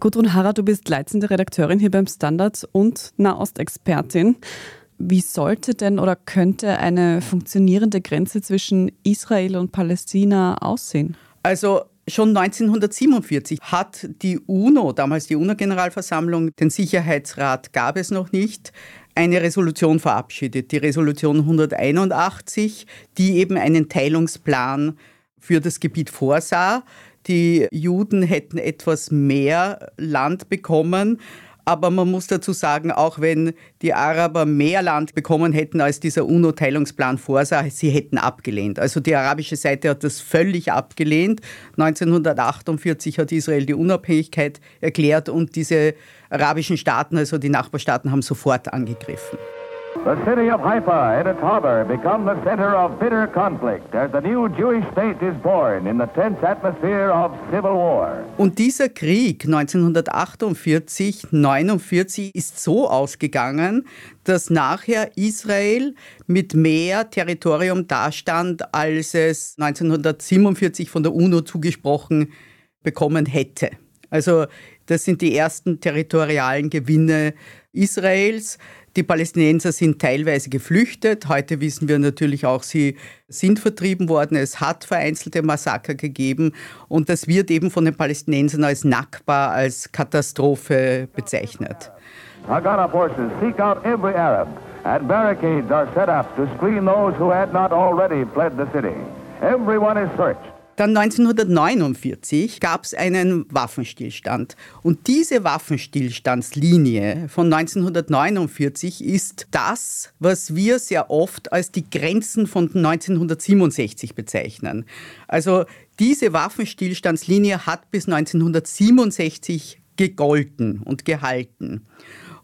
Gudrun Harrer, du bist leitende Redakteurin hier beim Standard und Nahostexpertin. Wie sollte denn oder könnte eine funktionierende Grenze zwischen Israel und Palästina aussehen? Also Schon 1947 hat die UNO, damals die UNO-Generalversammlung, den Sicherheitsrat gab es noch nicht, eine Resolution verabschiedet, die Resolution 181, die eben einen Teilungsplan für das Gebiet vorsah. Die Juden hätten etwas mehr Land bekommen, aber man muss dazu sagen, auch wenn die Araber mehr Land bekommen hätten, als dieser UNO-Teilungsplan vorsah, sie hätten abgelehnt. Also die arabische Seite hat das völlig abgelehnt. 1948 hat Israel die Unabhängigkeit erklärt und diese arabischen Staaten, also die Nachbarstaaten, haben sofort angegriffen. The city of Haifa and its harbor become the center of bitter conflict as the new Jewish state is born in the tense atmosphere of civil war. Und dieser Krieg 1948, 49 ist so ausgegangen, dass nachher Israel mit mehr Territorium dastand, als es 1947 von der UNO zugesprochen bekommen hätte. Also das sind die ersten territorialen Gewinne Israels. Die Palästinenser sind teilweise geflüchtet. Heute wissen wir natürlich auch, sie sind vertrieben worden. Es hat vereinzelte Massaker gegeben. Und das wird eben von den Palästinensern als Nakba, als Katastrophe bezeichnet. Haganah forces seek out every Arab and barricades are set up to screen those who had not already fled the city. Everyone is searched. Dann 1949 gab es einen Waffenstillstand. Und diese Waffenstillstandslinie von 1949 ist das, was wir sehr oft als die Grenzen von 1967 bezeichnen. Also diese Waffenstillstandslinie hat bis 1967 gegolten und gehalten.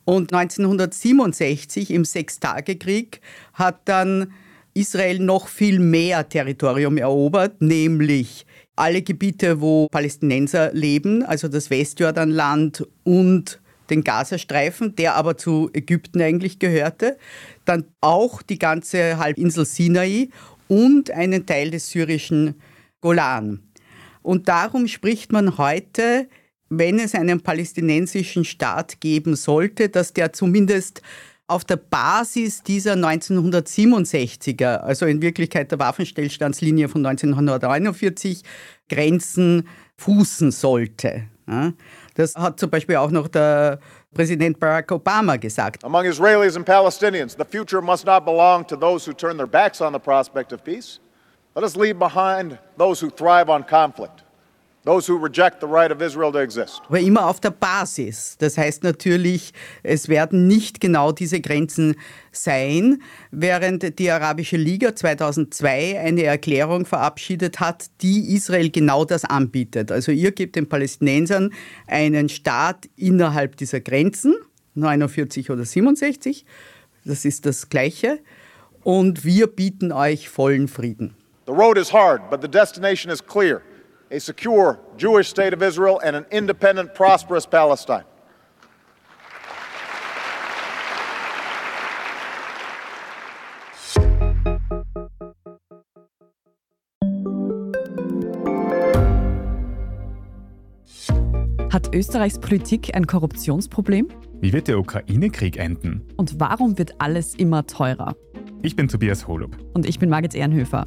Und 1967 im Sechstagekrieg hat dann Israel noch viel mehr Territorium erobert, nämlich alle Gebiete, wo Palästinenser leben, also das Westjordanland und den Gazastreifen, der aber zu Ägypten eigentlich gehörte, dann auch die ganze Halbinsel Sinai und einen Teil des syrischen Golan. Und darum spricht man heute, wenn es einen palästinensischen Staat geben sollte, dass der zumindest auf der Basis dieser 1967er, also in Wirklichkeit der Waffenstillstandslinie von 1949, Grenzen fußen sollte. Das hat zum Beispiel auch noch der Präsident Barack Obama gesagt. Among Israelis and Palestinians, the future must not belong to those who turn their backs on the prospect of peace. Let us leave behind those who thrive on conflict. Those who reject the right of Israel to exist. Aber immer auf der Basis. Das heißt natürlich, es werden nicht genau diese Grenzen sein, während die Arabische Liga 2002 eine Erklärung verabschiedet hat, die Israel genau das anbietet. Also ihr gebt den Palästinensern einen Staat innerhalb dieser Grenzen, 49 oder 67, das ist das Gleiche, und wir bieten euch vollen Frieden. The road is hard, but the destination is clear a secure Jewish state of Israel, and an independent, prosperous Palestine. Hat Österreichs Politik ein Korruptionsproblem? Wie wird der Ukraine-Krieg enden? Und warum wird alles immer teurer? Ich bin Tobias Holub. Und ich bin Margit Ehrenhöfer.